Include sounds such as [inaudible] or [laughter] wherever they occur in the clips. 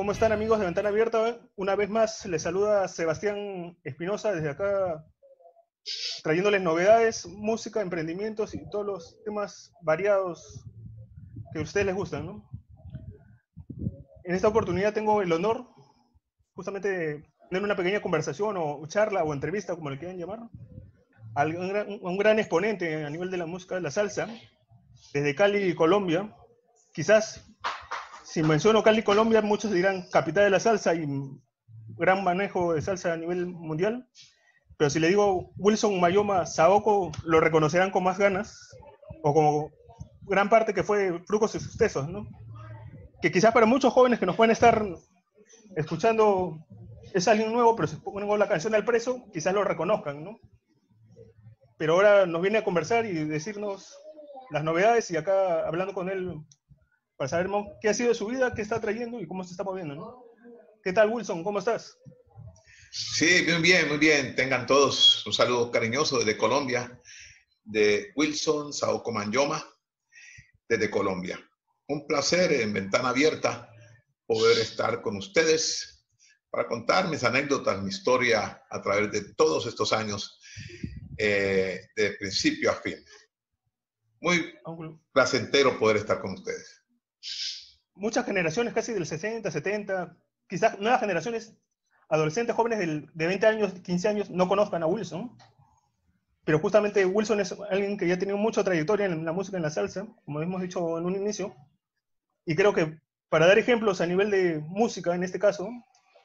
¿Cómo están amigos de Ventana Abierta? Una vez más les saluda Sebastián Espinosa desde acá, trayéndoles novedades, música, emprendimientos y todos los temas variados que a ustedes les gustan. En esta oportunidad tengo el honor justamente de tener una pequeña conversación o charla o entrevista, como le quieran llamar, a un gran, un gran exponente a nivel de la música de la salsa, desde Cali, Colombia. Quizás si menciono Cali, Colombia, muchos dirán capital de la salsa y gran manejo de salsa a nivel mundial. Pero si le digo Wilson Mayoma Saoko, lo reconocerán con más ganas, o como gran parte que fue Frucos y Sucesos, ¿no? Que quizás para muchos jóvenes que nos pueden estar escuchando es alguien nuevo, pero si pongo la canción al preso, quizás lo reconozcan, ¿no? Pero ahora nos viene a conversar y decirnos las novedades y acá hablando con él para saber qué ha sido su vida, qué está trayendo y cómo se está moviendo, ¿no? ¿Qué tal, Wilson? ¿Cómo estás? Sí, muy bien, muy bien. Tengan todos un saludo cariñoso desde Colombia, de Wilson Saoko Manyoma, desde Colombia. Un placer en Ventana Abierta poder estar con ustedes para contar mis anécdotas, mi historia a través de todos estos años, eh, de principio a fin. Muy placentero poder estar con ustedes muchas generaciones, casi del 60, 70, quizás nuevas generaciones, adolescentes, jóvenes de 20 años, 15 años, no conozcan a Wilson. Pero justamente Wilson es alguien que ya ha tenido mucha trayectoria en la música, en la salsa, como hemos dicho en un inicio. Y creo que para dar ejemplos a nivel de música, en este caso,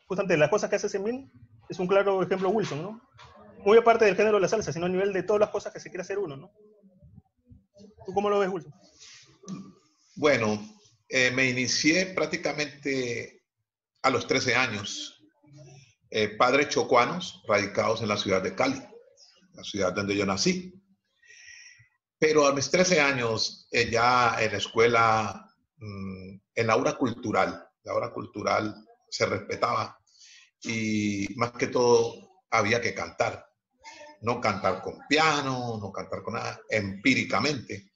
justamente las cosas que hace Semin, es un claro ejemplo Wilson, ¿no? Muy aparte del género de la salsa, sino a nivel de todas las cosas que se quiere hacer uno, ¿no? ¿Tú cómo lo ves, Wilson? Bueno, eh, me inicié prácticamente a los 13 años. Eh, padres chocuanos radicados en la ciudad de Cali, la ciudad donde yo nací. Pero a mis 13 años, eh, ya en la escuela, mm, en la aula cultural, la aula cultural se respetaba y más que todo había que cantar. No cantar con piano, no cantar con nada, empíricamente.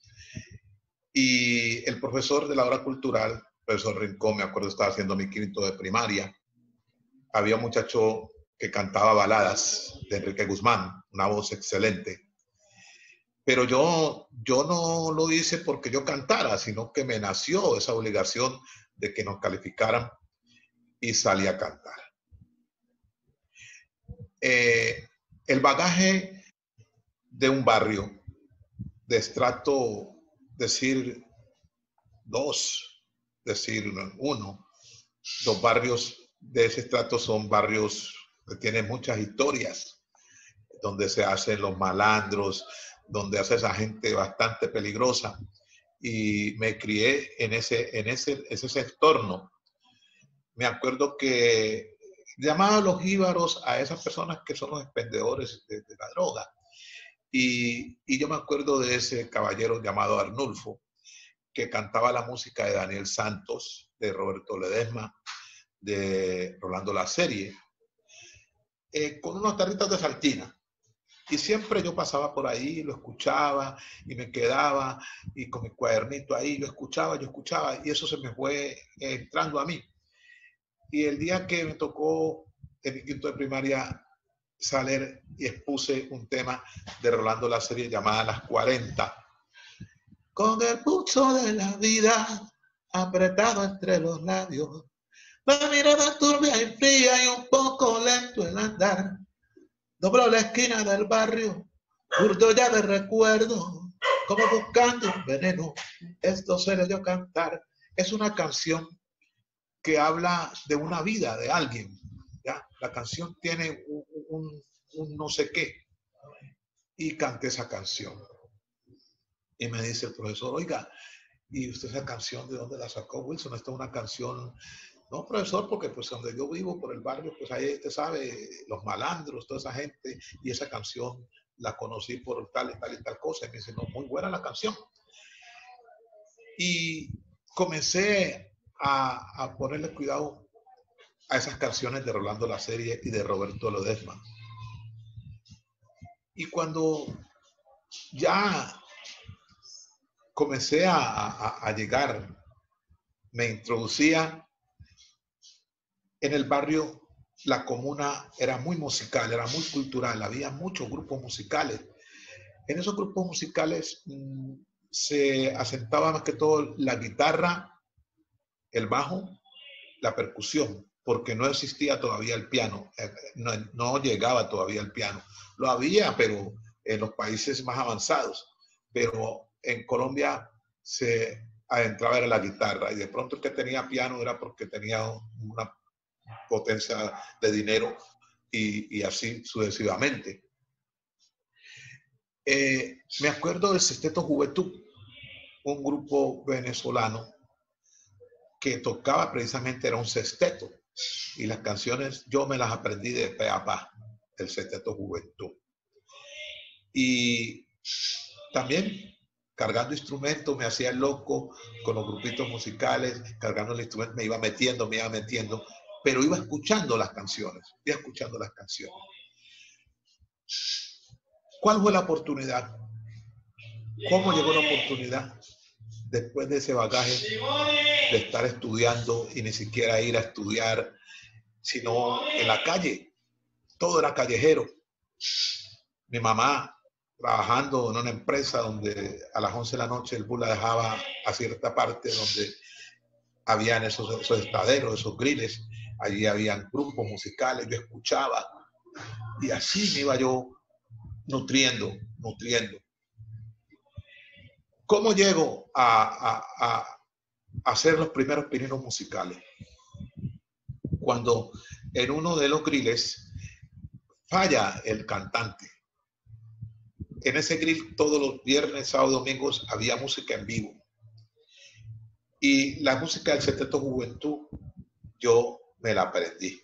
Y el profesor de la hora cultural, profesor Rincón, me acuerdo, estaba haciendo mi quinto de primaria. Había un muchacho que cantaba baladas de Enrique Guzmán, una voz excelente. Pero yo, yo no lo hice porque yo cantara, sino que me nació esa obligación de que nos calificaran y salí a cantar. Eh, el bagaje de un barrio de estrato decir dos, decir uno. Los barrios de ese estrato son barrios que tienen muchas historias, donde se hacen los malandros, donde hace esa gente bastante peligrosa. Y me crié en ese, en ese, ese entorno. Me acuerdo que llamaba los íbaros a esas personas que son los expendedores de la droga y, yo me acuerdo de ese caballero llamado Arnulfo, que cantaba la música de Daniel Santos, de Roberto Ledesma, de Rolando La Serie, eh, con unos tarritos de saltina. Y siempre yo pasaba por ahí, lo escuchaba y me quedaba y con mi cuadernito ahí, lo escuchaba, yo escuchaba y eso se me fue entrando a mí. Y el día que me tocó en mi quinto de primaria salir y expuse un tema de Rolando la serie llamada Las 40. Con el pulso de la vida apretado entre los labios, la mirada turbia y fría y un poco lento el andar. Dobló la esquina del barrio, curdo ya de recuerdo, como buscando un veneno. Esto se le dio cantar. Es una canción que habla de una vida de alguien, la canción tiene un, no sé qué. Y canté esa canción. Y me dice el profesor, oiga, ¿y usted esa canción de dónde la sacó Wilson? Esta es una canción, no profesor, porque pues donde yo vivo, por el barrio, pues ahí usted sabe, los malandros, toda esa gente, y esa canción la conocí por tal y tal y tal cosa. Y me dice, no, muy buena la canción. Y comencé a, a ponerle cuidado a esas canciones de Rolando La Serie y de Roberto Lodesma. Y cuando ya comencé a, llegar, me introducía en el barrio la comuna era muy musical, era muy cultural, había muchos grupos musicales. En esos grupos musicales mm, se asentaba más que todo la guitarra, el bajo, la percusión, porque no existía todavía el piano, eh, no, no llegaba todavía el piano. Lo había, pero en los países más avanzados. Pero en Colombia se adentraba en la guitarra y de pronto el que tenía piano era porque tenía una potencia de dinero y, así sucesivamente. Eh, me acuerdo del Sesteto Juventud, un grupo venezolano que tocaba precisamente, era un sesteto, y las canciones yo me las aprendí de pe a pa, el Sesteto Juventud. Y también cargando instrumentos, me hacía loco con los grupitos musicales, cargando el instrumento, me iba metiendo, me iba metiendo, pero iba escuchando las canciones, iba escuchando las canciones. ¿Cuál fue la oportunidad? ¿Cómo llegó la oportunidad después de ese bagaje de estar estudiando y ni siquiera ir a estudiar, sino en la calle? Todo era callejero. Mi mamá trabajando en una empresa donde a las 11 de la noche el bus la dejaba a cierta parte donde habían esos, esos estaderos, esos griles, allí habían grupos musicales, yo escuchaba y así me iba yo nutriendo, nutriendo. ¿Cómo llego a, hacer los primeros pininos musicales? Cuando en uno de los griles falla el cantante en ese grill todos los viernes, sábados, domingos había música en vivo. Y la música del Seteto Juventud, yo me la aprendí.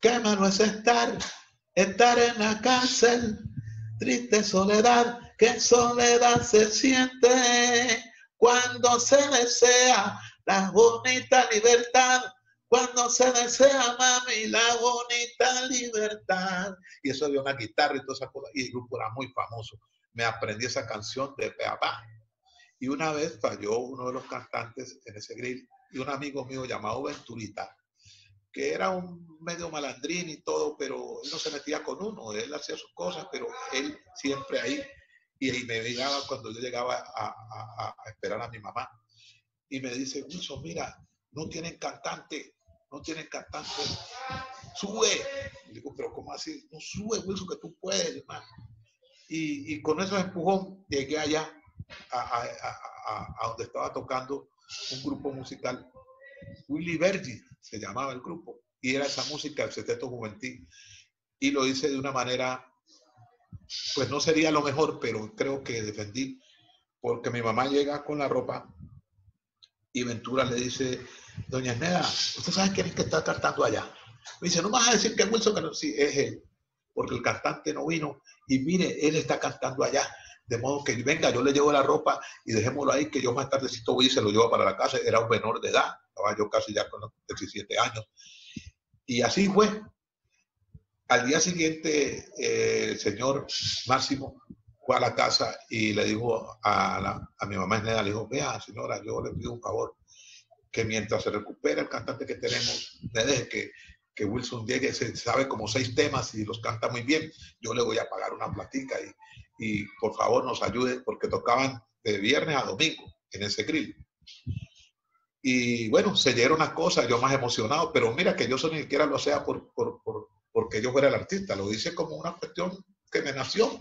Qué malo es estar, estar en la cárcel, triste soledad, qué soledad se siente cuando se desea la bonita libertad cuando se desea, mami, la bonita libertad. Y eso había una guitarra y todas esas cosas. Y el grupo era muy famoso. Me aprendí esa canción de Peapá. Y una vez falló uno de los cantantes en ese grill y un amigo mío llamado Venturita, que era un medio malandrín y todo, pero él no se metía con uno, él hacía sus cosas, pero él siempre ahí. Y, ahí me llegaba cuando yo llegaba a, esperar a mi mamá. Y me dice, Wilson, mira, no tienen cantante no tienen cantante. Sube. Y digo, pero ¿cómo así? No sube, Wilson, que tú puedes, hermano. Y, con esos empujón llegué allá a, donde estaba tocando un grupo musical. Willy Bergi se llamaba el grupo. Y era esa música, el Seteto Juventil. Y lo hice de una manera, pues no sería lo mejor, pero creo que defendí. Porque mi mamá llega con la ropa y Ventura le dice, Doña Esneda, ¿usted sabe quién es que está cantando allá? Me dice, no vas a decir que Wilson, que no, sí, es él, porque el cantante no vino y mire, él está cantando allá. De modo que venga, yo le llevo la ropa y dejémoslo ahí, que yo más tardecito voy y se lo llevo para la casa. Era un menor de edad, estaba yo casi ya con los 17 años. Y así fue. Al día siguiente, eh, el señor Máximo fue a la casa y le dijo a, a mi mamá Esneda, le dijo, vea señora, yo le pido un favor, que mientras se recupera el cantante que tenemos, me deje que, que Wilson llegue, se sabe como seis temas y los canta muy bien, yo le voy a pagar una platica y, por favor nos ayude porque tocaban de viernes a domingo en ese grill. Y bueno, se dieron las cosas, yo más emocionado, pero mira que yo eso ni siquiera lo sea por, porque yo fuera el artista, lo hice como una cuestión que me nació,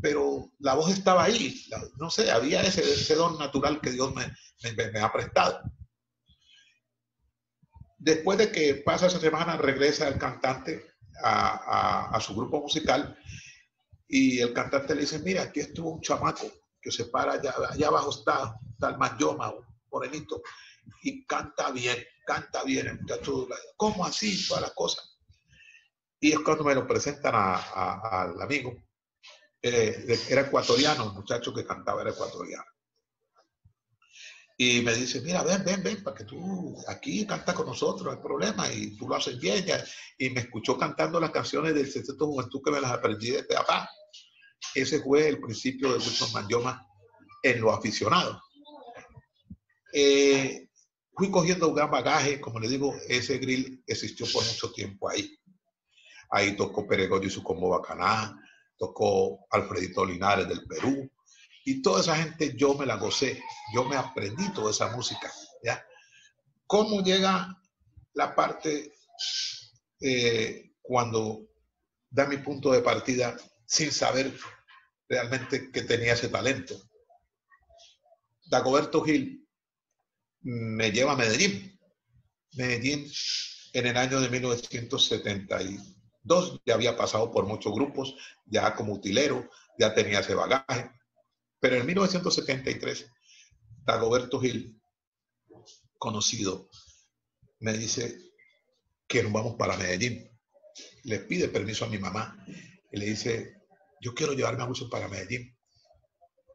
pero la voz estaba ahí, no sé, había ese, ese don natural que Dios me, me, me ha prestado. Después de que pasa esa semana, regresa el cantante a, su grupo musical y el cantante le dice, mira, aquí estuvo un chamaco que se para allá, allá abajo está, está el mayoma, morenito, y canta bien, canta bien el muchacho. ¿Cómo así? Toda la cosa. Y es cuando me lo presentan al amigo. Eh, era ecuatoriano, el muchacho que cantaba era ecuatoriano. Y me dice, mira, ven, ven, ven, para que tú aquí canta con nosotros, no hay problema, y tú lo haces bien. Y me escuchó cantando las canciones del Sexteto Juventud que me las aprendí de papá. Ese fue el principio de Wilson Manyoma en lo aficionado. Eh, fui cogiendo un gran bagaje, como le digo, ese grill existió por mucho tiempo ahí. Ahí tocó Peregoyo y su combo Bacaná, tocó Alfredito Linares del Perú, y toda esa gente yo me la gocé, yo me aprendí toda esa música, ¿ya? ¿Cómo llega la parte eh, cuando da mi punto de partida sin saber realmente que tenía ese talento? Dagoberto Gil me lleva a Medellín. Medellín en el año de 1972 ya había pasado por muchos grupos, ya como utilero, ya tenía ese bagaje. Pero en 1973, Dagoberto Gil, conocido, me dice que nos vamos para Medellín. Le pide permiso a mi mamá y le dice, yo quiero llevarme a Wilson para Medellín.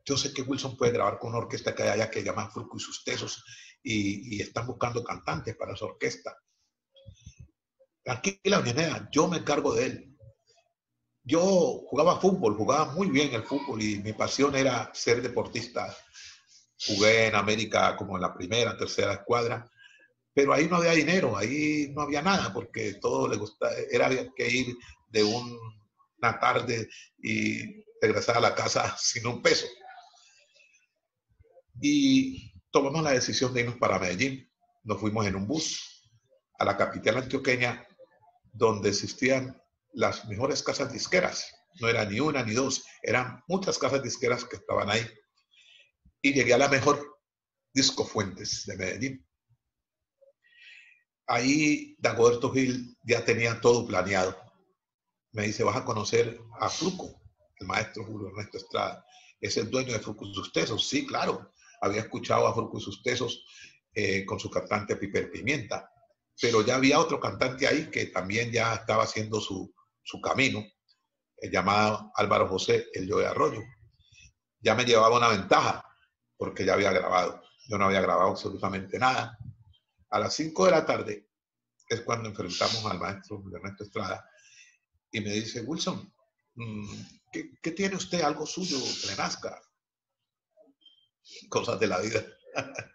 Yo sé que Wilson puede grabar con una orquesta que hay allá que llama Fruco y sus Tesos y, están buscando cantantes para esa orquesta. Tranquila, niña, yo me encargo de él. Yo jugaba fútbol, jugaba muy bien el fútbol y mi pasión era ser deportista. Jugué en América como en la primera, tercera escuadra, pero ahí no había dinero, ahí no había nada, porque todo le gustaba, era que ir de una tarde y regresar a la casa [laughs] sin un peso y tomamos la decisión de irnos para Medellín. Nos fuimos en un bus a la capital antioqueña, donde existían las mejores casas disqueras. No era ni una ni dos, eran muchas casas disqueras que estaban ahí. Y llegué a la mejor Disco Fuentes de Medellín. Ahí Dagoberto Gil ya tenía todo planeado. Me dice, vas a conocer a Fruco, el maestro Julio Ernesto Estrada. Es el dueño de Fruco y sus tesos. Sí, claro había escuchado a Fruco y sus tesos eh, con su cantante Piper Pimienta, pero ya había otro cantante ahí que también ya estaba haciendo su, camino, eh, llamado Álvaro José El Yo de Arroyo. Ya me llevaba una ventaja porque ya había grabado. Yo no había grabado absolutamente nada. A las 5 de la tarde es cuando enfrentamos al maestro Ernesto Estrada y me dice, Wilson, mm, ¿qué, tiene usted algo suyo que le nazca? cosas de la vida. [laughs]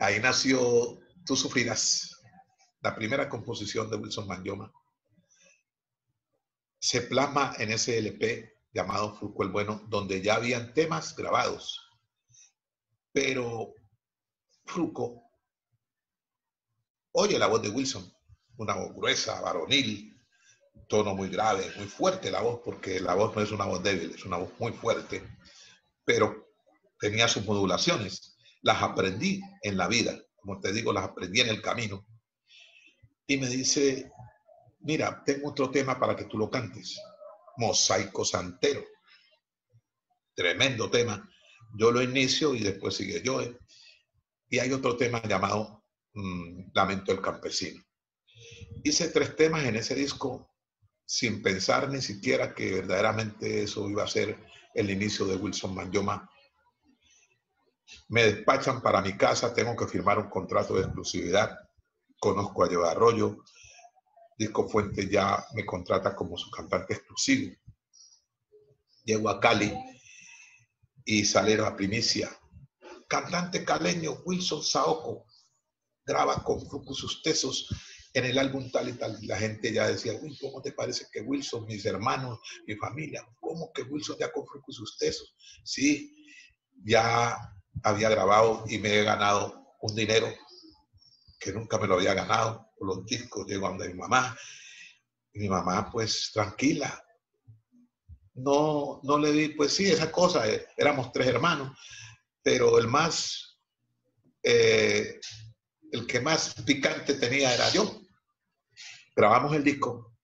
Ahí nació Tú sufrirás, la primera composición de Wilson Manyoma. Se plasma en ese LP llamado Fulco el Bueno, donde ya habían temas grabados. Pero Fruco oye la voz de Wilson, una voz gruesa, varonil, tono muy grave, muy fuerte la voz, porque la voz no es una voz débil, es una voz muy fuerte, pero tenía sus modulaciones. Las aprendí en la vida, como te digo, las aprendí en el camino. Y me dice, mira, tengo otro tema para que tú lo cantes. Mosaico Santero. Tremendo tema. Yo lo inicio y después sigue yo. Y hay otro tema llamado mm, Lamento del Campesino. Hice tres temas en ese disco sin pensar ni siquiera que verdaderamente eso iba a ser el inicio de Wilson Manyoma me despachan para mi casa, tengo que firmar un contrato de exclusividad. Conozco a Yo Arroyo. Disco Fuente ya me contrata como su cantante exclusivo. Llego a Cali y sale la primicia. Cantante caleño Wilson Saoco graba con sus Tesos en el álbum tal y tal. La gente ya decía, uy, ¿cómo te parece que Wilson, mis hermanos, mi familia, cómo que Wilson ya con sus Tesos? Sí, ya había grabado y me he ganado un dinero que nunca me lo había ganado por los discos. Llego a mi mamá mi mamá, pues tranquila. No, no le di, pues sí, esa cosa, eh, éramos tres hermanos, pero el más, eh, el que más picante tenía era yo. Grabamos el disco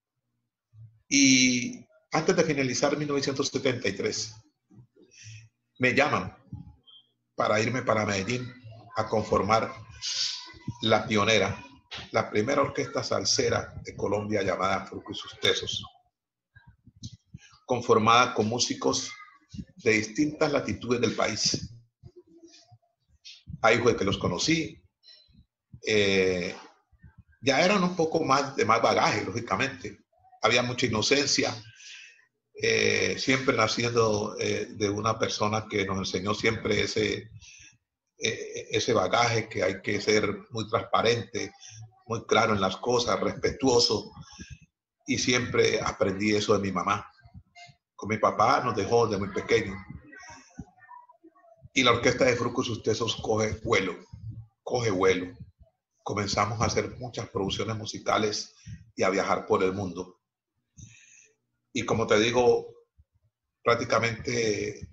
y antes de finalizar 1973, me llaman para irme para Medellín a conformar La Pionera, la primera orquesta salsera de Colombia llamada Fruco y sus Tesos, conformada con músicos de distintas latitudes del país. Ahí fue que los conocí. Eh, ya eran un poco más de más bagaje, lógicamente. Había mucha inocencia, eh, siempre naciendo eh, de una persona que nos enseñó siempre ese, ese bagaje que hay que ser muy transparente, muy claro en las cosas, respetuoso. Y siempre aprendí eso de mi mamá. Con mi papá nos dejó de muy pequeño. Y la orquesta de Frucos Ustesos coge vuelo, coge vuelo. Comenzamos a hacer muchas producciones musicales y a viajar por el mundo. Y como te digo, prácticamente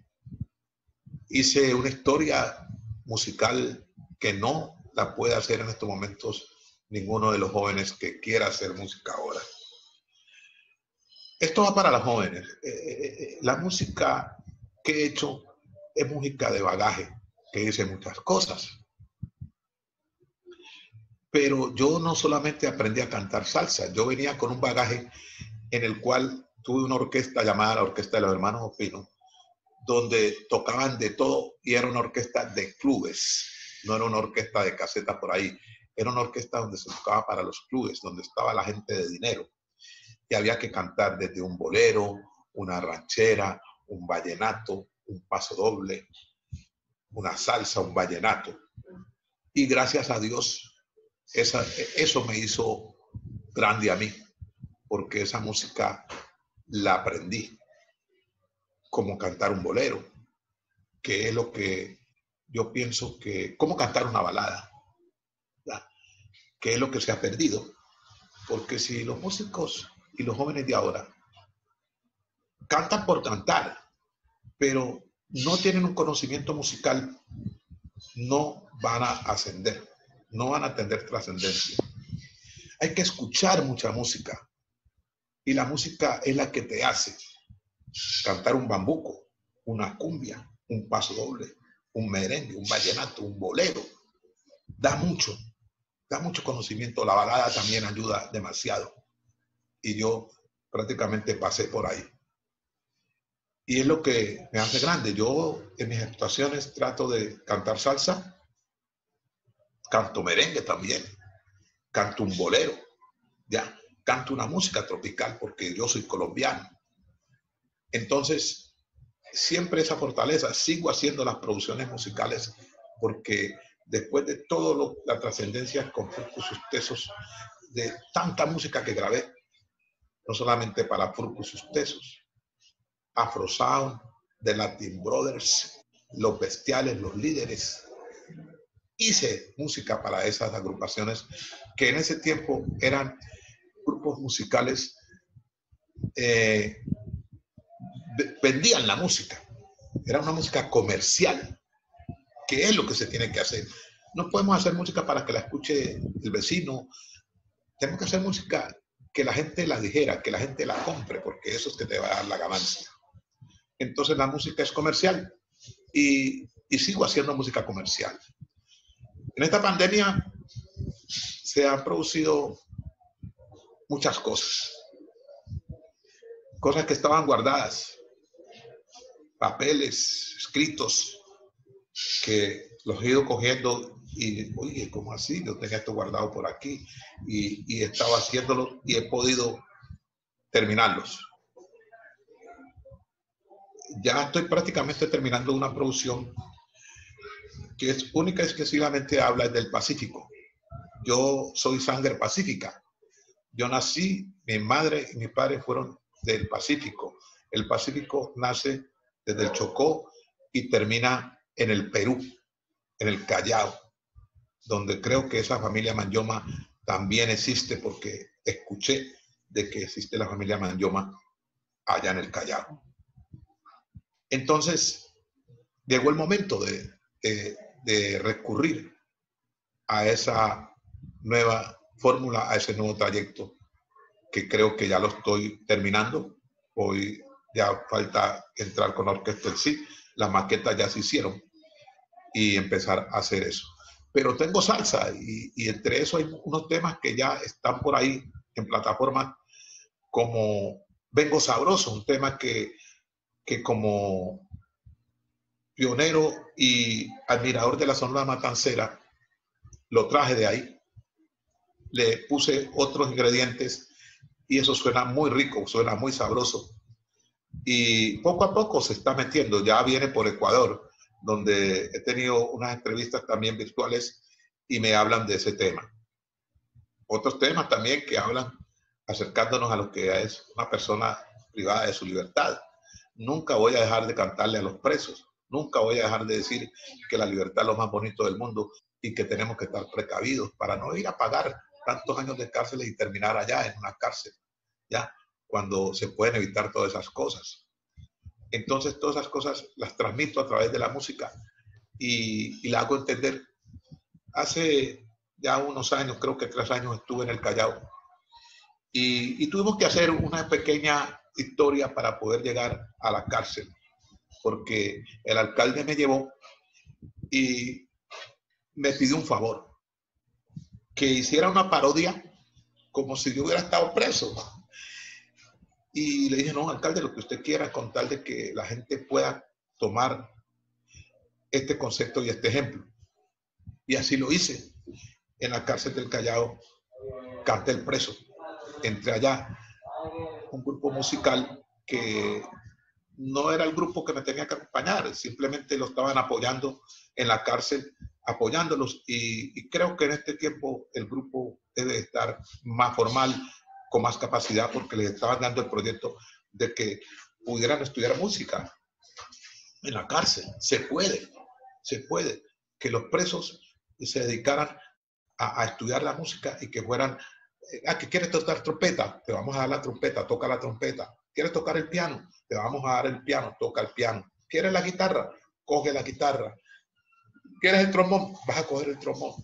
hice una historia musical que no la puede hacer en estos momentos ninguno de los jóvenes que quiera hacer música ahora. Esto va para los jóvenes. Eh, eh, eh, la música que he hecho es música de bagaje, que dice muchas cosas. Pero yo no solamente aprendí a cantar salsa, yo venía con un bagaje en el cual tuve una orquesta llamada la Orquesta de los Hermanos Opino, donde tocaban de todo y era una orquesta de clubes, no era una orquesta de caseta por ahí, era una orquesta donde se tocaba para los clubes, donde estaba la gente de dinero. Y había que cantar desde un bolero, una ranchera, un vallenato, un paso doble, una salsa, un vallenato. Y gracias a Dios, eso me hizo grande a mí, porque esa música la aprendí, como cantar un bolero, que es lo que yo pienso que, como cantar una balada, que es lo que se ha perdido. Porque si los músicos y los jóvenes de ahora cantan por cantar, pero no tienen un conocimiento musical, no van a ascender, no van a tener trascendencia. Hay que escuchar mucha música y la música es la que te hace cantar un bambuco, una cumbia, un paso doble, un merengue, un vallenato, un bolero. Da mucho, da mucho conocimiento. La balada también ayuda demasiado. Y yo prácticamente pasé por ahí. Y es lo que me hace grande. Yo en mis actuaciones trato de cantar salsa, canto merengue también, canto un bolero, ya, canto una música tropical porque yo soy colombiano. Entonces, siempre esa fortaleza, sigo haciendo las producciones musicales porque después de toda la trascendencia con sus Tesos, de tanta música que grabé, no solamente para Furcus Tesos, Afro Sound, The Latin Brothers, Los Bestiales, Los Líderes. Hice música para esas agrupaciones que en ese tiempo eran grupos musicales, eh, vendían la música. Era una música comercial que es lo que se tiene que hacer. No podemos hacer música para que la escuche el vecino. Tenemos que hacer música que la gente la dijera, que la gente la compre, porque eso es que te va a dar la ganancia. Entonces la música es comercial y, y sigo haciendo música comercial. En esta pandemia se han producido muchas cosas. Cosas que estaban guardadas, papeles, escritos, que los he ido cogiendo y, oye, ¿cómo así? Yo tenía esto guardado por aquí y, y estaba haciéndolo y he podido terminarlos. Ya estoy prácticamente terminando una producción que es única y exclusivamente habla del Pacífico. Yo soy sangre pacífica. Yo nací, mi madre y mi padre fueron del Pacífico. El Pacífico nace desde el Chocó y termina en el Perú, en el Callao, donde creo que esa familia Manyoma también existe porque escuché de que existe la familia Manyoma allá en el Callao. Entonces, llegó el momento de, de recurrir a esa nueva fórmula, a ese nuevo trayecto, que creo que ya lo estoy terminando. Hoy ya falta entrar con la orquesta en sí, las maquetas ya se hicieron y empezar a hacer eso. Pero tengo salsa y, entre eso hay unos temas que ya están por ahí en plataforma como Vengo Sabroso, un tema que, que como pionero y admirador de la Sonora Matancera, lo traje de ahí. Le puse otros ingredientes y eso suena muy rico, suena muy sabroso. Y poco a poco se está metiendo, ya viene por Ecuador, donde he tenido unas entrevistas también virtuales y me hablan de ese tema. Otros temas también que hablan acercándonos a lo que es una persona privada de su libertad. Nunca voy a dejar de cantarle a los presos, nunca voy a dejar de decir que la libertad es lo más bonito del mundo y que tenemos que estar precavidos para no ir a pagar tantos años de cárcel y terminar allá en una cárcel, ¿ya? Cuando se pueden evitar todas esas cosas. Entonces, todas esas cosas las transmito a través de la música y, y la hago entender. Hace ya unos años, creo que tres años, estuve en el Callao y, y tuvimos que hacer una pequeña historia para poder llegar a la cárcel, porque el alcalde me llevó y me pidió un favor, que hiciera una parodia como si yo hubiera estado preso. Y le dije, no, alcalde, lo que usted quiera, con tal de que la gente pueda tomar este concepto y este ejemplo. Y así lo hice. En la cárcel del Callao, canté el preso. Entré allá, un grupo musical que no era el grupo que me tenía que acompañar, simplemente lo estaban apoyando en la cárcel, apoyándolos. Y creo que en este tiempo el grupo debe estar más formal, con más capacidad porque les estaban dando el proyecto de que pudieran estudiar música en la cárcel. Se puede, se puede. Que los presos se dedicaran a, estudiar la música y que fueran, eh, ah, que quieres tocar trompeta, te vamos a dar la trompeta, toca la trompeta. ¿Quieres tocar el piano? Te vamos a dar el piano, toca el piano. ¿Quieres la guitarra? Coge la guitarra. ¿Quieres el trombón? Vas a coger el trombón.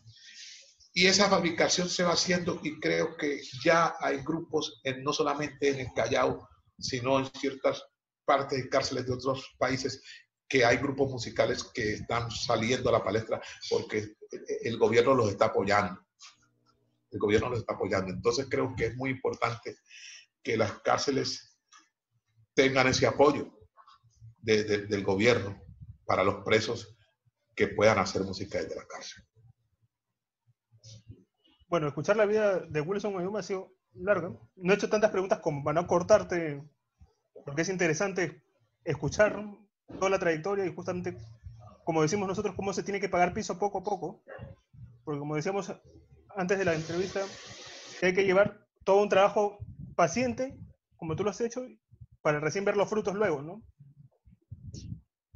Y esa fabricación se va haciendo y creo que ya hay grupos, en, no solamente en el Callao, sino en ciertas partes de cárceles de otros países, que hay grupos musicales que están saliendo a la palestra porque el gobierno los está apoyando. El gobierno los está apoyando. Entonces creo que es muy importante que las cárceles tengan ese apoyo del gobierno para los presos que puedan hacer música desde la cárcel. Bueno, escuchar la vida de Wilson me ha sido larga. No he hecho tantas preguntas como para no cortarte, porque es interesante escuchar toda la trayectoria y justamente, como decimos nosotros, cómo se tiene que pagar piso poco a poco. Porque como decíamos antes de la entrevista, hay que llevar todo un trabajo paciente, como tú lo has hecho, para recién ver los frutos luego, ¿no?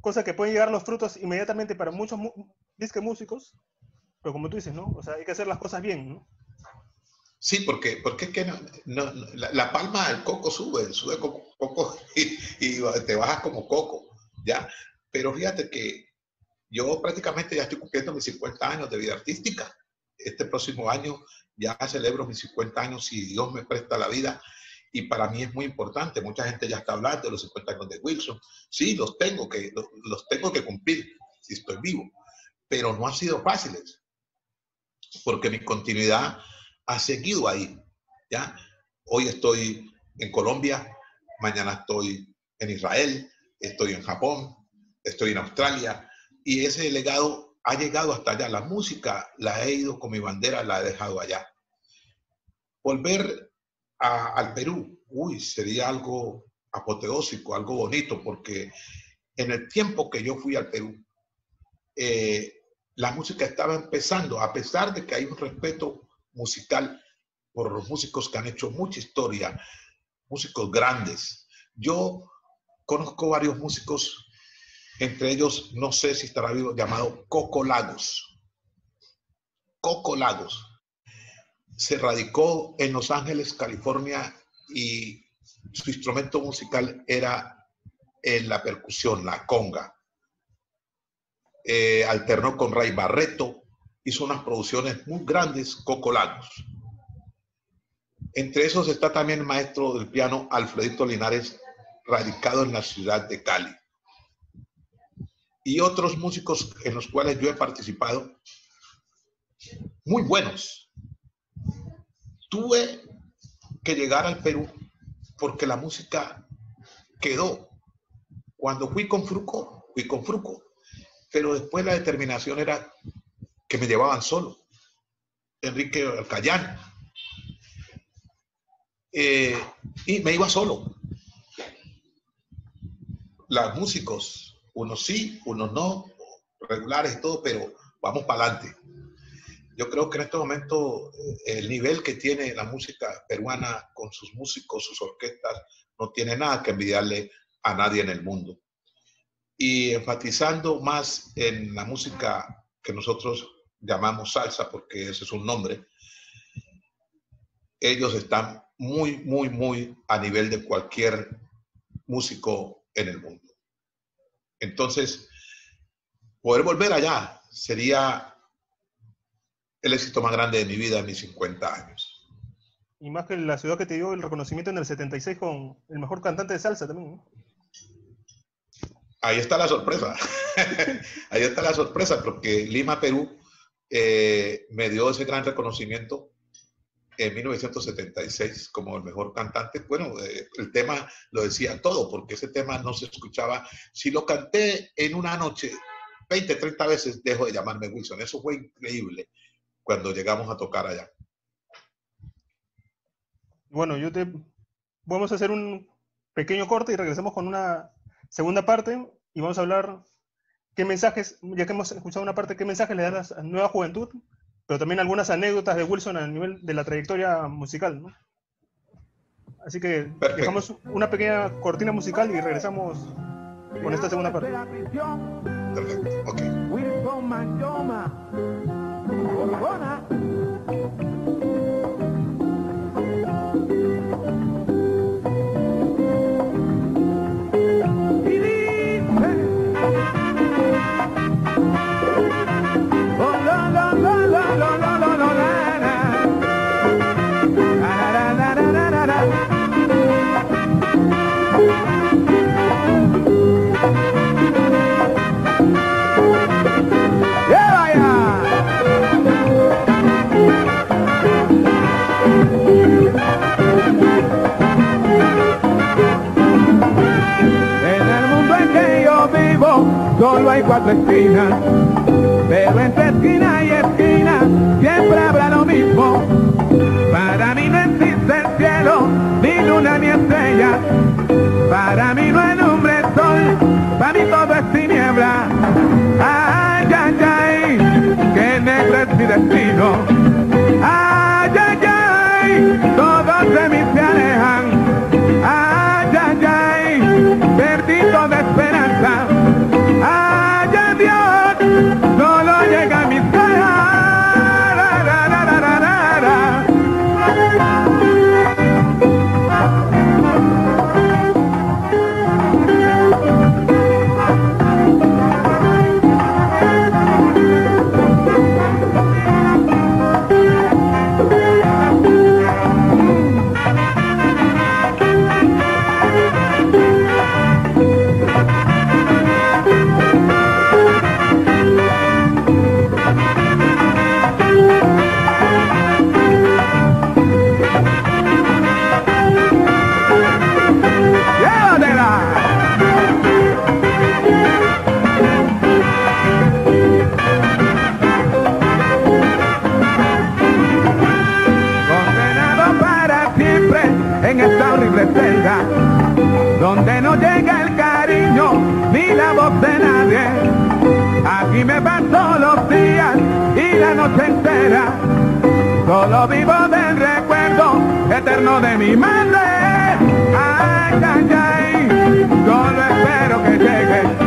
Cosa que pueden llegar los frutos inmediatamente para muchos disque músicos, pero como tú dices, ¿no? O sea, hay que hacer las cosas bien, ¿no? Sí, porque, porque es que la, palma del coco sube, sube coco, coco [laughs] y, te bajas como coco, ¿ya? Pero fíjate que yo prácticamente ya estoy cumpliendo mis 50 años de vida artística. Este próximo año ya celebro mis 50 años si Dios me presta la vida. Y para mí es muy importante. Mucha gente ya está hablando de los 50 años de Wilson. Sí, los tengo que, los, los tengo que cumplir si estoy vivo. Pero no han sido fáciles porque mi continuidad ha seguido ahí. ¿ya? Hoy estoy en Colombia, mañana estoy en Israel, estoy en Japón, estoy en Australia, y ese legado ha llegado hasta allá. La música la he ido con mi bandera, la he dejado allá. Volver al Perú, uy, sería algo apoteósico, algo bonito, porque en el tiempo que yo fui al Perú, eh, la música estaba empezando, a pesar de que hay un respeto musical por los músicos que han hecho mucha historia, músicos grandes. Yo conozco varios músicos, entre ellos, no sé si estará vivo, llamado Coco Lagos. Coco Lagos. Se radicó en Los Ángeles, California, y su instrumento musical era en la percusión, la conga. Eh, alternó con Ray Barreto, hizo unas producciones muy grandes, Coco Lagos. Entre esos está también el maestro del piano Alfredito Linares, radicado en la ciudad de Cali. Y otros músicos en los cuales yo he participado, muy buenos. Tuve que llegar al Perú porque la música quedó. Cuando fui con Fruco, fui con Fruco pero después la determinación era que me llevaban solo. Enrique Alcayán. Eh, y me iba solo. Los músicos, unos sí, unos no, regulares y todo, pero vamos para adelante. Yo creo que en este momento eh, el nivel que tiene la música peruana con sus músicos, sus orquestas, no tiene nada que envidiarle a nadie en el mundo. Y enfatizando más en la música que nosotros llamamos salsa, porque ese es un nombre, ellos están muy, muy, muy a nivel de cualquier músico en el mundo. Entonces, poder volver allá sería el éxito más grande de mi vida en mis 50 años. Y más que la ciudad que te dio el reconocimiento en el 76 con el mejor cantante de salsa también. Ahí está la sorpresa. [laughs] Ahí está la sorpresa, porque Lima, Perú, eh, me dio ese gran reconocimiento en 1976 como el mejor cantante. Bueno, eh, el tema lo decía todo, porque ese tema no se escuchaba. Si lo canté en una noche 20, 30 veces, dejo de llamarme Wilson. Eso fue increíble cuando llegamos a tocar allá. Bueno, yo te... Vamos a hacer un pequeño corte y regresamos con una segunda parte y vamos a hablar qué mensajes, ya que hemos escuchado una parte, qué mensajes le das a la nueva juventud pero también algunas anécdotas de Wilson a nivel de la trayectoria musical, ¿no? Así que dejamos una pequeña cortina musical y regresamos con esta segunda parte. Perfecto, ok. Solo hay cuatro esquinas, pero entre esquina y esquina siempre habrá lo mismo. Para mí no existe el cielo, ni luna ni estrella, para mí no hay nombre sol, para mí todo es tiniebla. Ay, ay, ay, que negro es mi destino. Paso los días y la noche entera, solo vivo del recuerdo eterno de mi madre. Ay, ay, ay, solo espero que llegue.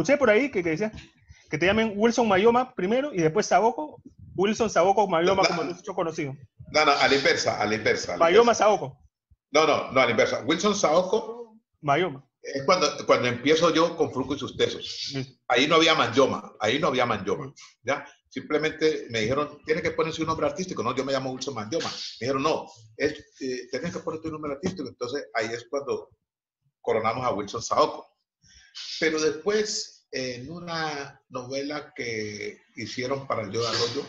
Escuché por ahí que, que decía que te llamen Wilson Mayoma primero y después Saoko. Wilson Saoko Mayoma, como lo hecho conocido. No, no, a la inversa, a la inversa. Mayoma Saoko. No, no, no, a la inversa. Wilson Saoko. Mayoma. Es cuando, cuando empiezo yo con Fruco y sus tesos. Ahí no había Manyoma, ahí no había Manyoma. ¿ya? Simplemente me dijeron, tiene que ponerse un nombre artístico. No, yo me llamo Wilson Manyoma. Me dijeron, no, es, eh, tienes que poner tu nombre artístico. Entonces ahí es cuando coronamos a Wilson Saoko. Pero después, en una novela que hicieron para el Yo de Arroyo,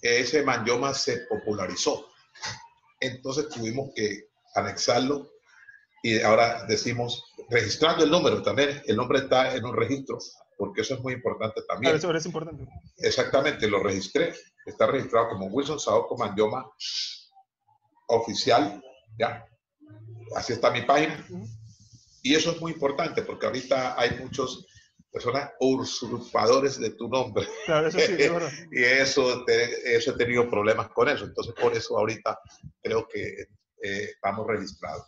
ese Manyoma se popularizó. Entonces tuvimos que anexarlo y ahora decimos, registrando el número también, el nombre está en un registro, porque eso es muy importante también. Claro, eso es importante. Exactamente, lo registré, está registrado como Wilson Saoko Manyoma oficial, ¿ya? Así está mi página. Y eso es muy importante, porque ahorita hay muchos personas usurpadores de tu nombre. Claro, eso sí, verdad. [laughs] y eso, te, eso he tenido problemas con eso. Entonces, por eso ahorita creo que eh, estamos registrados.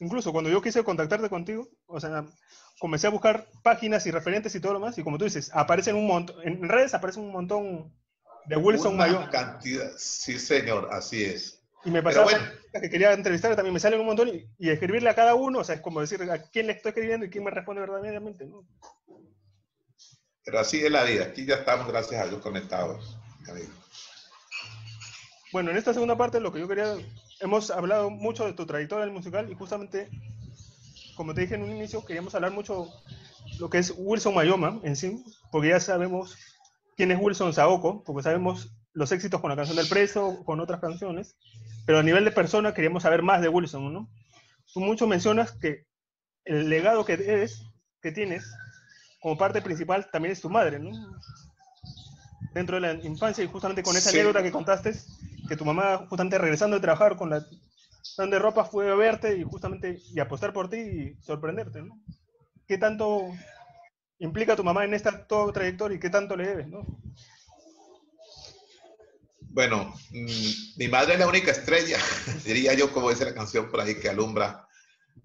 Incluso cuando yo quise contactarte contigo, o sea, comencé a buscar páginas y referentes y todo lo más, y como tú dices, aparecen un montón, en redes aparecen un montón de Wilson Una Mayor. cantidad, sí señor, así es. Y me pasaba bueno. Que quería entrevistar, también me salen un montón y, y escribirle a cada uno, o sea, es como decir a quién le estoy escribiendo y quién me responde verdaderamente, ¿no? Pero así es la vida. Aquí ya estamos, gracias a Dios, conectados. Bueno, en esta segunda parte lo que yo quería, hemos hablado mucho de tu trayectoria en el musical y justamente, como te dije en un inicio, queríamos hablar mucho lo que es Wilson Mayoma en sí, porque ya sabemos quién es Wilson Saoko, porque sabemos los éxitos con la canción del preso, con otras canciones, pero a nivel de persona queríamos saber más de Wilson, ¿no? Tú mucho mencionas que el legado que eres, que tienes, como parte principal, también es tu madre, ¿no? Dentro de la infancia y justamente con esa Sí. anécdota que contaste, que tu mamá justamente regresando de trabajar con la tan de ropa fue a verte y justamente y apostar por ti y sorprenderte, ¿no? ¿Qué tanto implica tu mamá en esta toda trayectoria y qué tanto le debes, ¿no? Bueno, mm, mi madre es la única estrella, [laughs] diría yo, como dice la canción por ahí, que alumbra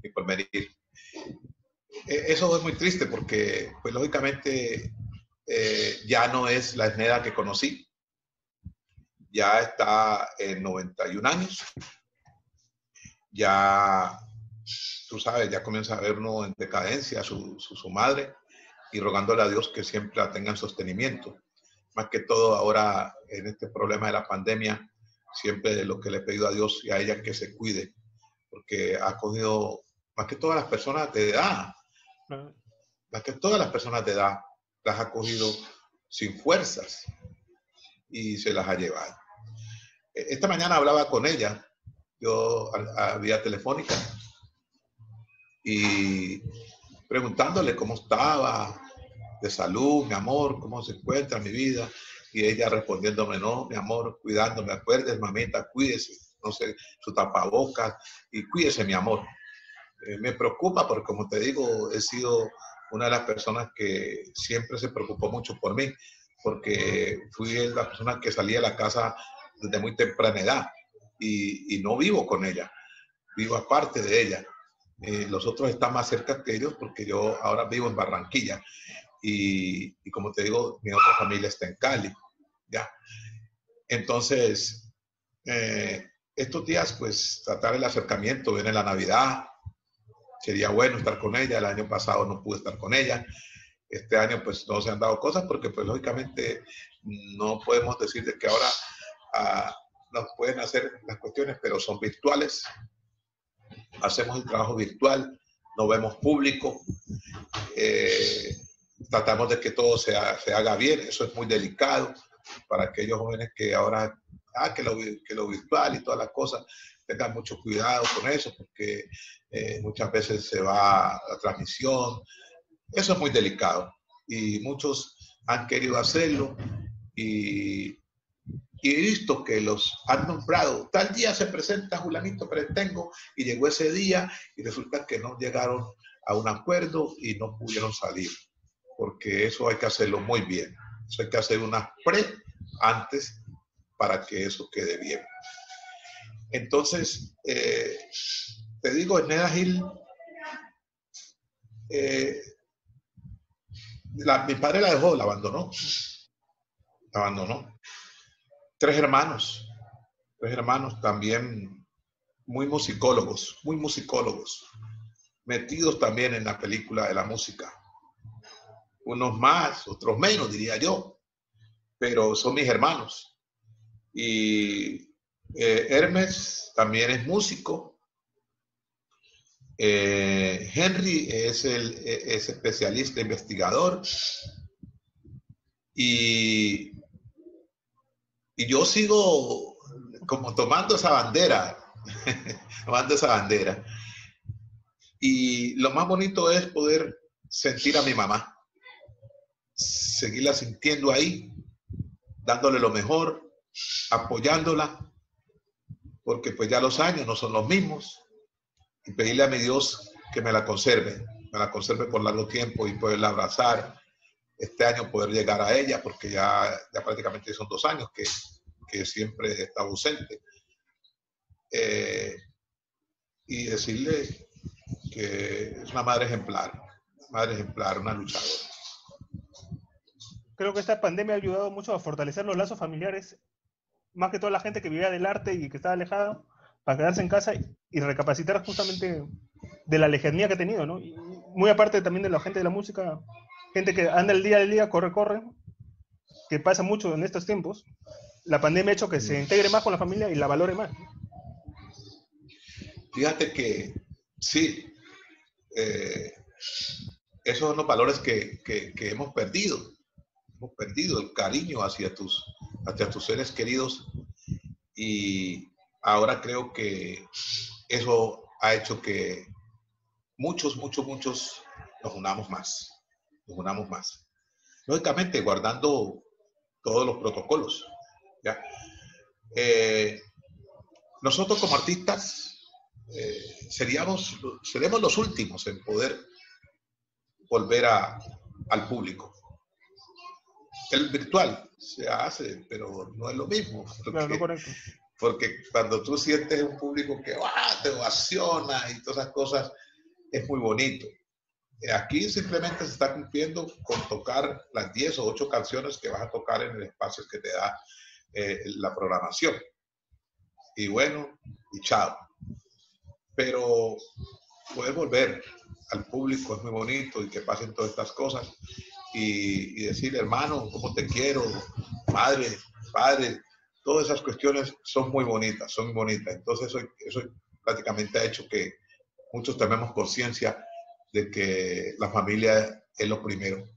mi porvenir. Eh, Eso es muy triste porque, pues lógicamente, eh, ya no es la Esneda que conocí. Ya está en 91 años. Ya, tú sabes, ya comienza a ver uno en decadencia su, su, su madre y rogándole a Dios que siempre la tenga en sostenimiento más que todo ahora en este problema de la pandemia, siempre lo que le he pedido a Dios y a ella que se cuide, porque ha cogido, más que todas las personas de edad, más que todas las personas de edad, las ha cogido sin fuerzas y se las ha llevado. E- Esta mañana hablaba con ella, yo a, a vía telefónica, y preguntándole cómo estaba, de salud, mi amor, cómo se encuentra mi vida. Y ella respondiéndome, no, mi amor, cuidándome, acuerdes, mamita, cuídese, no sé, su tapabocas y cuídese, mi amor. Eh, me preocupa porque, como te digo, he sido una de las personas que siempre se preocupó mucho por mí, porque fui la persona que salía de la casa desde muy temprana edad y, no vivo con ella, vivo aparte de ella. Eh, los otros están más cerca que ellos porque yo ahora vivo en Barranquilla y, como te digo, mi otra familia está en Cali, ¿ya? Entonces, eh, estos días, pues, tratar el acercamiento, viene la Navidad, sería bueno estar con ella, el año pasado no pude estar con ella, este año, pues, no se han dado cosas porque, pues, lógicamente, no podemos decir de que ahora ah, nos pueden hacer las cuestiones, pero son virtuales, hacemos el trabajo virtual, no vemos público, eh, tratamos de que todo se, se haga bien, eso es muy delicado para aquellos jóvenes que ahora, ah, que lo, virtual y todas las cosas, tengan mucho cuidado con eso, porque eh, muchas veces se va la transmisión, eso es muy delicado y muchos han querido hacerlo y, he visto que los han nombrado, tal día se presenta Julanito Peretengo y llegó ese día y resulta que no llegaron a un acuerdo y no pudieron salir, porque eso hay que hacerlo muy bien. Eso hay que hacer una pre antes para que eso quede bien. Entonces, eh, te digo, Eneda Gil eh, mi padre la dejó, la abandonó. La abandonó. Tres hermanos, tres hermanos también muy musicólogos, muy musicólogos, metidos también en la película de la música. Unos más, otros menos, diría yo, pero son mis hermanos. Y eh, Hermes también es músico. Eh, Henry es, el, es especialista investigador. Y, y yo sigo como tomando esa bandera, [laughs] tomando esa bandera. Y lo más bonito es poder sentir a mi mamá, seguirla sintiendo ahí, dándole lo mejor, apoyándola, porque pues ya los años no son los mismos, y pedirle a mi Dios que me la conserve, me la conserve por largo tiempo y poderla abrazar, este año poder llegar a ella, porque ya, ya prácticamente son dos años que, que siempre está ausente. Eh, y decirle que es una madre ejemplar, madre ejemplar, una luchadora. Creo que esta pandemia ha ayudado mucho a fortalecer los lazos familiares más que toda la gente que vivía del arte y que estaba alejada, para quedarse en casa y recapacitar justamente de la lejanía que ha tenido, ¿no? muy aparte también de la gente de la música, gente que anda el día al día, corre, corre, que pasa mucho en estos tiempos. La pandemia ha hecho que se integre más con la familia y la valore más. Fíjate que sí, eh, esos son los valores que, que, que hemos perdido. Perdido el cariño hacia tus, hacia tus seres queridos y ahora creo que eso ha hecho que muchos, muchos, muchos nos unamos más, nos unamos más. Lógicamente, guardando todos los protocolos. ¿ya? Eh, nosotros como artistas eh, seríamos, seremos los últimos en poder volver a, al público el virtual se hace, pero no es lo mismo. Porque, cuando tú sientes un público que te ovaciona y todas esas cosas, es muy bonito. Aquí simplemente se está cumpliendo con tocar las 10 o 8 canciones que vas a tocar en el espacio que te da eh, la programación. Y bueno, y chao. Pero poder volver al público es muy bonito y que pasen todas estas cosas y, decir, hermano, cómo te quiero, madre, padre, todas esas cuestiones son muy bonitas, son bonitas. Entonces eso, eso prácticamente ha hecho que muchos tomemos conciencia de que la familia es lo primero.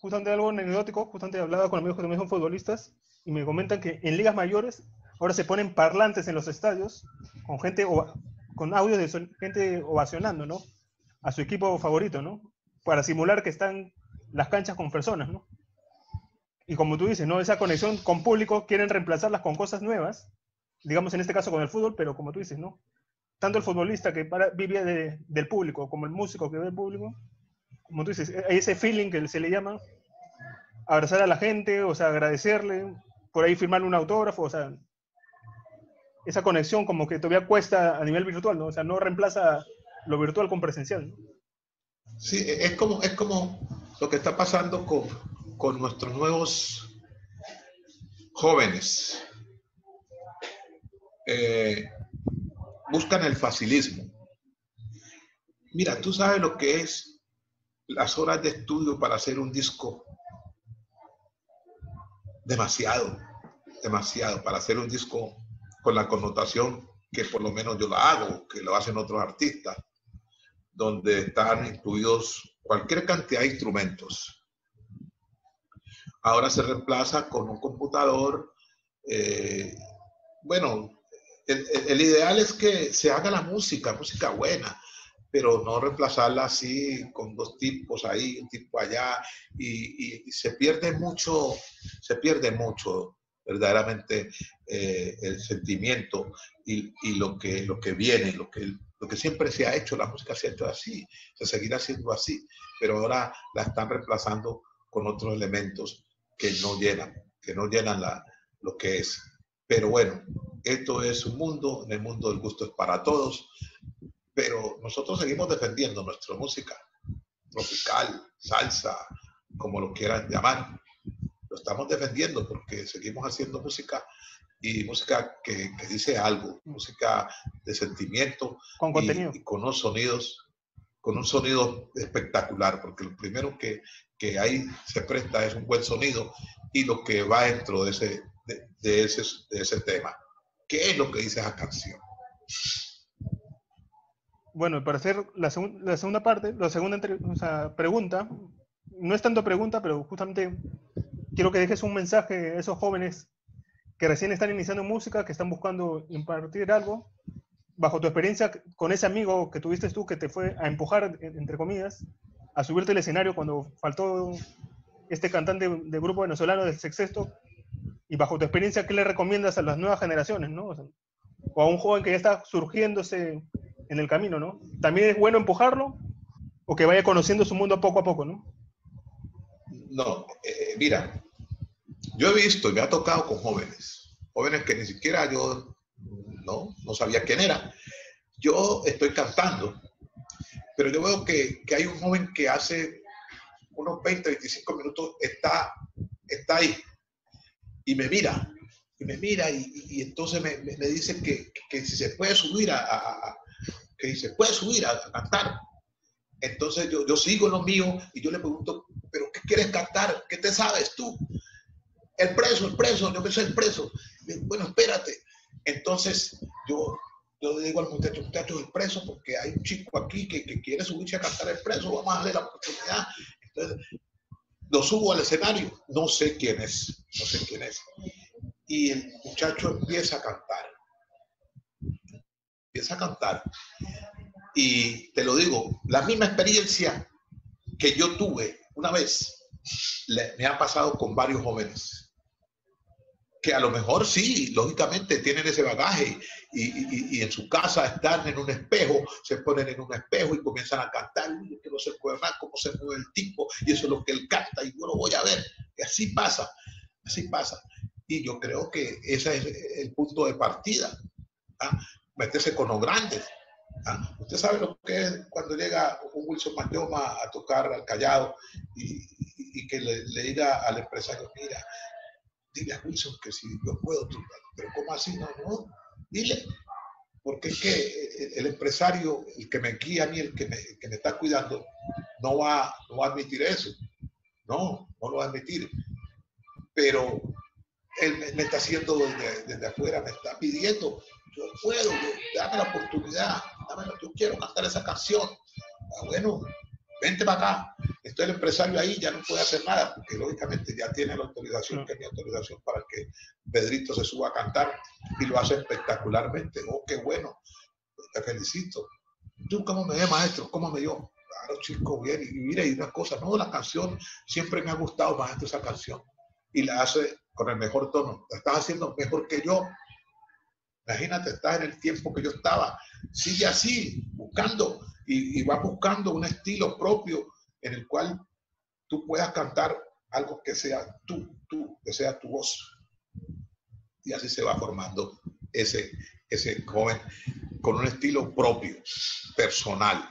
Justamente algo anecdótico, justamente he hablado con amigos que también son futbolistas y me comentan que en ligas mayores ahora se ponen parlantes en los estadios con gente, con audio de gente ovacionando, ¿no? A su equipo favorito, ¿no? Para simular que están las canchas con personas, ¿no? Y como tú dices, ¿no? Esa conexión con público quieren reemplazarlas con cosas nuevas, digamos en este caso con el fútbol, pero como tú dices, ¿no? Tanto el futbolista que para, vive del público como el músico que ve el público, como tú dices, hay ese feeling que se le llama, abrazar a la gente, o sea, agradecerle, por ahí firmarle un autógrafo, o sea, esa conexión como que todavía cuesta a nivel virtual, ¿no? O sea, no reemplaza lo virtual con presencial, ¿no? Sí, e, es como, es como lo que está pasando con, con nuestros nuevos jóvenes. Eh, buscan el facilismo. Mira, tú sabes lo que es las horas de estudio para hacer un disco. Demasiado, demasiado, para hacer un disco con la connotación que por lo menos yo la hago, que lo hacen otros artistas donde están incluidos cualquier cantidad de instrumentos. Ahora se reemplaza con un computador. Eh, bueno, el, ideal es que se haga la música, música buena, pero no reemplazarla así con dos tipos ahí, un tipo allá, y, se pierde mucho, se pierde mucho verdaderamente eh, el sentimiento y, y, lo, que, lo que viene, lo que, lo que siempre se ha hecho, la música se ha hecho así, se seguirá siendo así, pero ahora la están reemplazando con otros elementos que no llenan, que no llenan la, lo que es. Pero bueno, esto es un mundo, en el mundo del gusto es para todos, pero nosotros seguimos defendiendo nuestra música tropical, salsa, como lo quieran llamar. Lo estamos defendiendo porque seguimos haciendo música y música que, que dice algo, música de sentimiento. Con contenido. Y, con unos sonidos, con un sonido espectacular, porque lo primero que, que ahí se presta es un buen sonido y lo que va dentro de ese, de, de ese, de ese tema. ¿Qué es lo que dice esa canción? Bueno, para hacer la, segun- la segunda parte, la segunda entre- o sea, pregunta, no es tanto pregunta, pero justamente quiero que dejes un mensaje a esos jóvenes que recién están iniciando música, que están buscando impartir algo, bajo tu experiencia con ese amigo que tuviste tú que te fue a empujar, en- entre comillas, a subirte al escenario cuando faltó este cantante de grupo venezolano del sexteto, y bajo tu experiencia, ¿qué le recomiendas a las nuevas generaciones, no? O a un joven que ya está surgiéndose en el camino, ¿no? También es bueno empujarlo o que vaya conociendo su mundo poco a poco, ¿no? No, eh, mira, yo he visto y me ha tocado con jóvenes, jóvenes que ni siquiera yo no, no sabía quién era. Yo estoy cantando, pero yo veo que, que hay un joven que hace unos 20, 25 minutos está, está ahí y me mira, y me mira y, y entonces me, me- me dice que, que si se puede subir a, a- a- que si se puede subir a, a cantar. Entonces yo, yo sigo lo mío y yo le pregunto, ¿pero qué quieres cantar? ¿Qué te sabes tú? El preso, el preso, yo que soy el preso. Bueno, espérate. Entonces yo, le digo al muchacho, muchacho, el preso, porque hay un chico aquí que, que quiere subirse a cantar el preso, vamos a darle la oportunidad. Entonces lo subo al escenario, no sé quién es, no sé quién es. Y el muchacho empieza a cantar. Empieza a cantar. Y te lo digo, la misma experiencia que yo tuve una vez me ha pasado con varios jóvenes que a lo mejor sí, lógicamente tienen ese bagaje y, y- y en su casa están en un espejo, se ponen en un espejo y comienzan a cantar, "Uy, yo quiero ser más cómo se mueve el tipo y eso es lo que él canta y yo lo voy a ver. Y así pasa, así pasa. Y yo creo que ese es el punto de partida. ¿ah? Meterse con los grandes. ¿ah? Usted sabe lo que es cuando llega un Wilson Mayoma a tocar al Callao y, y- y que le, le diga al empresario, mira, dile a Wilson que si yo puedo, tú- pero ¿cómo así? No, no, dile. Porque es que el, el empresario, el que me guía a mí, el que me, el que me está cuidando, no va, no va a admitir eso. No, no lo va a admitir. Pero él me, me está haciendo desde, desde afuera, me está pidiendo, yo puedo, yo- dame la oportunidad, dame yo quiero cantar esa canción. Ah, bueno, vente para acá. Estoy el empresario ahí, ya no puede hacer nada, porque lógicamente ya tiene la autorización, que es mi autorización para que Pedrito se suba a cantar y lo hace espectacularmente. Oh, qué bueno, te felicito. ¿Tú cómo me ves, maestro? ¿Cómo me dio? Claro, chico, bien. Y mira, y una cosa, no, la canción siempre me ha gustado, maestro, esa canción. Y la hace con el mejor tono. La estás haciendo mejor que yo. Imagínate, estás en el tiempo que yo estaba. Sigue así, buscando y, y va buscando un estilo propio en el cual tú puedas cantar algo que sea tú, tú, que sea tu voz. Y así se va formando ese, ese joven con un estilo propio, personal.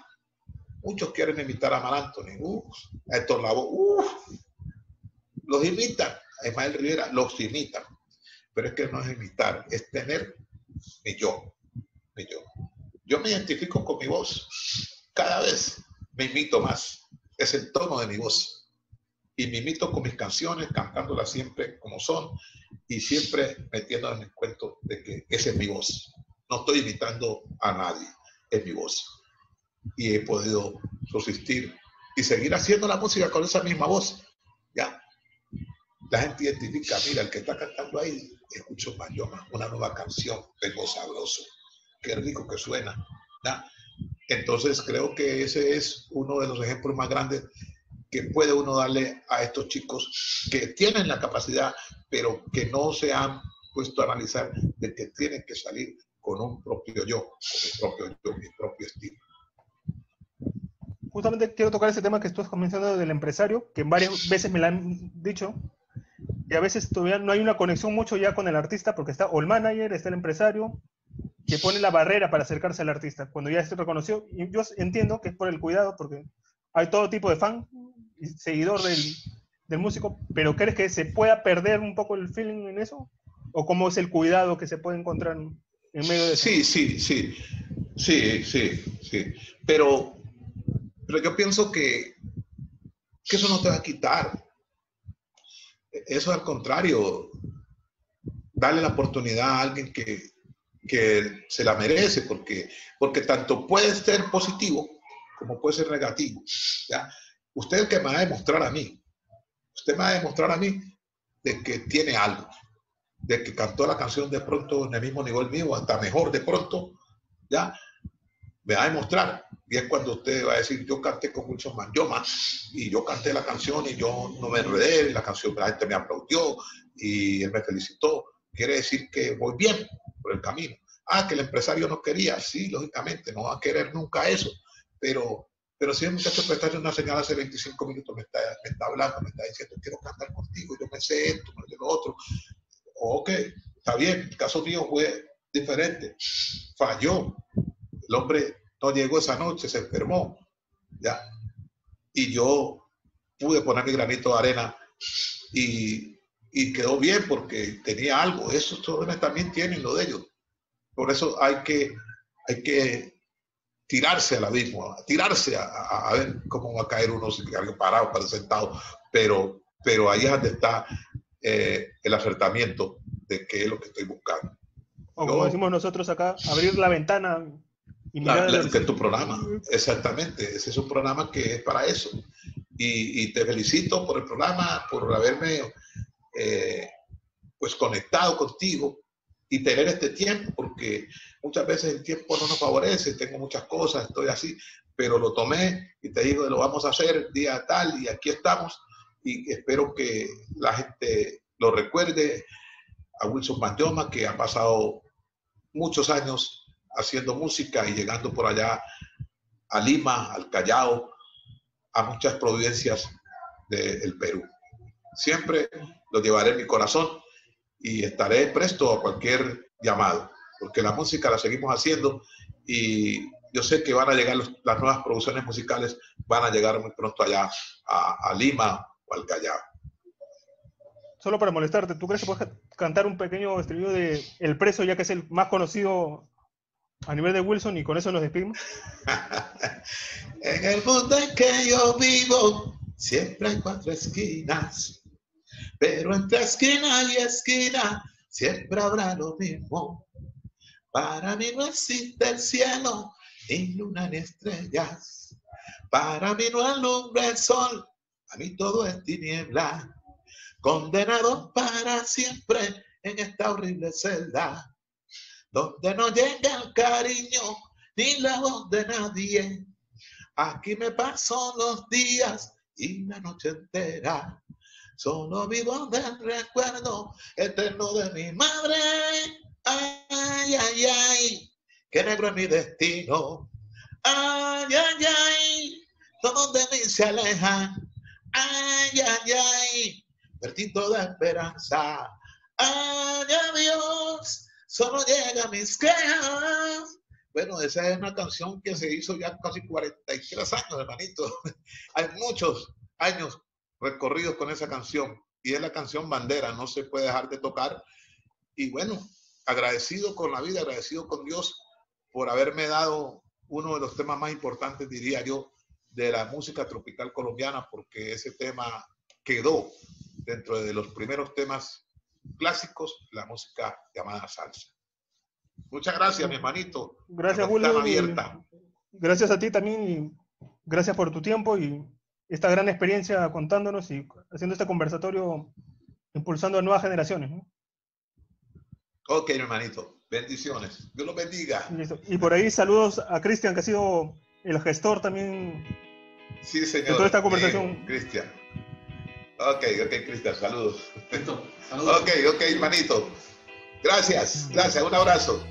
Muchos quieren imitar a Mar Anthony, uf, a Héctor Lavoe, uf, los imitan, a Ismael Rivera los imitan, pero es que no es imitar, es tener mi yo, mi yo. Yo me identifico con mi voz, cada vez me imito más, es el tono de mi voz. Y me imito con mis canciones, cantándolas siempre como son y siempre metiendo en el cuento de que esa es mi voz. No estoy imitando a nadie, es mi voz. Y he podido subsistir y seguir haciendo la música con esa misma voz. Ya. La gente identifica, mira, el que está cantando ahí, escucho Mayoma, una nueva canción, tengo sabroso, qué rico que suena. ¿ya? Entonces creo que ese es uno de los ejemplos más grandes que puede uno darle a estos chicos que tienen la capacidad, pero que no se han puesto a analizar de que tienen que salir con un propio yo, con mi propio yo, mi propio estilo. Justamente quiero tocar ese tema que estás mencionando del empresario, que varias veces me lo han dicho, y a veces todavía no hay una conexión mucho ya con el artista, porque está o el manager, está el empresario, que pone la barrera para acercarse al artista? Cuando ya se reconoció, y yo entiendo que es por el cuidado, porque hay todo tipo de fan y seguidor del, del músico, pero ¿crees que se pueda perder un poco el feeling en eso? ¿O cómo es el cuidado que se puede encontrar en medio de eso? Sí, sí, sí, sí, sí, sí. Pero, pero yo pienso que, que eso no te va a quitar. Eso al contrario, darle la oportunidad a alguien que, que se la merece, porque, porque tanto puede ser positivo como puede ser negativo. ¿ya? Usted es el que me va a demostrar a mí. Usted me va a demostrar a mí de que tiene algo, de que cantó la canción de pronto en el mismo nivel mío, hasta mejor de pronto, ¿ya? Me va a demostrar. Y es cuando usted va a decir, yo canté con muchos más, yo más, y yo canté la canción y yo no me enredé, la canción la gente me aplaudió y él me felicitó. Quiere decir que voy bien el camino. Ah, que el empresario no quería, sí, lógicamente, no va a querer nunca eso, pero, pero si el muchacho prestaste una señal hace 25 minutos, me está, me está hablando, me está diciendo, quiero cantar contigo, yo me sé esto, me sé lo otro. Ok, está bien, el caso mío fue diferente, falló, el hombre no llegó esa noche, se enfermó, ya, y yo pude poner mi granito de arena y, y quedó bien porque tenía algo, esos jóvenes también tienen lo de ellos. Por eso hay que, hay que tirarse al abismo, tirarse a, a, ver cómo va a caer uno si parado, para sentado, pero, pero ahí es donde está eh, el acertamiento de qué es lo que estoy buscando. O como Yo, decimos nosotros acá, abrir la ventana y mirar. La, la, que es tu programa, exactamente, ese es un programa que es para eso. Y, y te felicito por el programa, por haberme eh, pues conectado contigo y tener este tiempo, porque muchas veces el tiempo no nos favorece, tengo muchas cosas, estoy así, pero lo tomé y te digo, lo vamos a hacer día tal y aquí estamos y espero que la gente lo recuerde a Wilson Mayoma, que ha pasado muchos años haciendo música y llegando por allá a Lima, al Callao, a muchas provincias del Perú. Siempre lo llevaré en mi corazón y estaré presto a cualquier llamado, porque la música la seguimos haciendo y yo sé que van a llegar los, las nuevas producciones musicales, van a llegar muy pronto allá a, a Lima o al Callao. Solo para molestarte, ¿tú crees que puedes cantar un pequeño estribillo de El Preso, ya que es el más conocido a nivel de Wilson y con eso nos despedimos? [laughs] en el mundo en que yo vivo, siempre hay cuatro esquinas pero entre esquina y esquina siempre habrá lo mismo. Para mí no existe el cielo, ni luna ni estrellas. Para mí no alumbra el sol, a mí todo es tiniebla. Condenado para siempre en esta horrible celda, donde no llega el cariño ni la voz de nadie. Aquí me paso los días y la noche entera Solo vivo del recuerdo eterno de mi madre. Ay, ay, ay, qué negro es mi destino. Ay, ay, ay, todos de mí se alejan. Ay, ay, ay, perdí toda esperanza. Ay, adiós, solo llega mis quejas. Bueno, esa es una canción que se hizo ya casi 43 años, hermanito. [laughs] Hay muchos años recorridos con esa canción y es la canción bandera, no se puede dejar de tocar. Y bueno, agradecido con la vida, agradecido con Dios por haberme dado uno de los temas más importantes, diría yo, de la música tropical colombiana, porque ese tema quedó dentro de los primeros temas clásicos, la música llamada salsa. Muchas gracias, mi hermanito. Gracias, Julio. Gracias a ti también y gracias por tu tiempo y esta gran experiencia contándonos y haciendo este conversatorio, impulsando a nuevas generaciones. ¿no? Ok, hermanito. Bendiciones. Dios los bendiga. Listo. Y por ahí saludos a Cristian, que ha sido el gestor también sí, señor. de toda esta conversación. Cristian. Ok, ok, Cristian, saludos. Saludos. Ok, ok, hermanito. Gracias, gracias. Un abrazo.